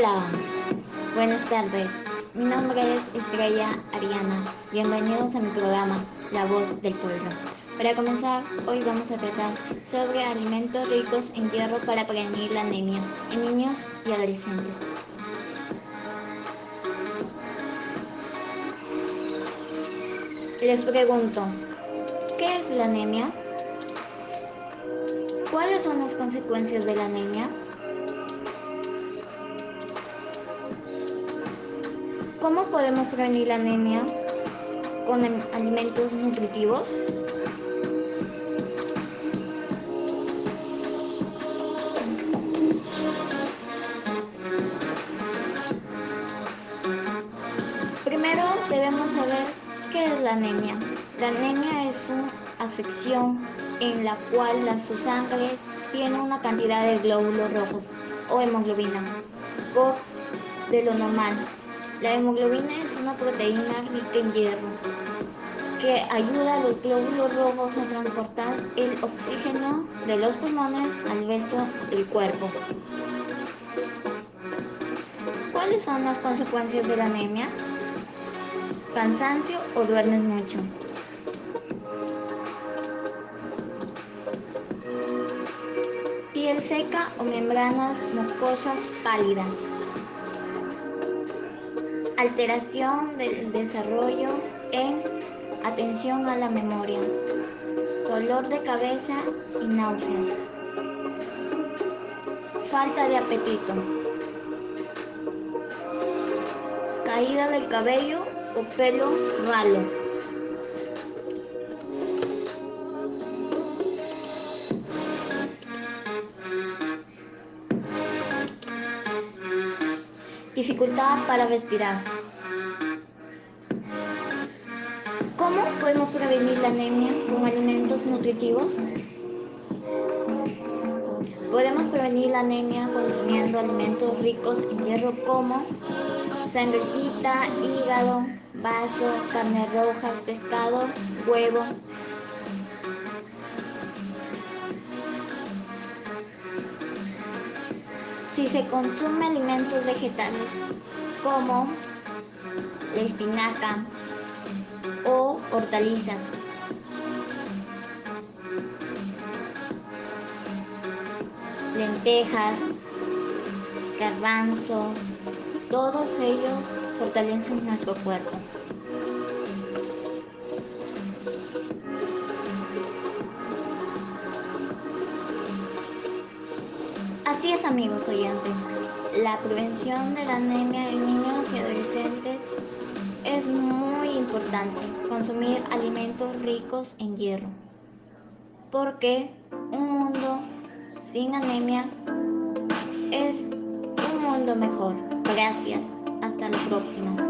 Hola, buenas tardes. Mi nombre es Estrella Ariana. Bienvenidos a mi programa La Voz del Pueblo. Para comenzar, hoy vamos a tratar sobre alimentos ricos en hierro para prevenir la anemia en niños y adolescentes. Les pregunto, ¿qué es la anemia? ¿Cuáles son las consecuencias de la anemia? ¿Cómo podemos prevenir la anemia con alimentos nutritivos? Primero debemos saber qué es la anemia. La anemia es una afección en la cual la, su sangre tiene una cantidad de glóbulos rojos o hemoglobina por de lo normal la hemoglobina es una proteína rica en hierro que ayuda a los glóbulos rojos a transportar el oxígeno de los pulmones al resto del cuerpo. ¿Cuáles son las consecuencias de la anemia? Cansancio o duermes mucho. Piel seca o membranas mucosas pálidas alteración del desarrollo en atención a la memoria, dolor de cabeza y náuseas, falta de apetito, caída del cabello o pelo ralo. Dificultad para respirar. ¿Cómo podemos prevenir la anemia con alimentos nutritivos? Podemos prevenir la anemia consumiendo alimentos ricos en hierro como sangrecita, hígado, vaso, carne rojas, pescado, huevo. Si se consume alimentos vegetales como la espinaca, o hortalizas. Lentejas, garbanzos, todos ellos fortalecen nuestro cuerpo. Así es amigos oyentes, la prevención de la anemia en niños y adolescentes es muy importante consumir alimentos ricos en hierro, porque un mundo sin anemia es un mundo mejor. Gracias. Hasta la próxima.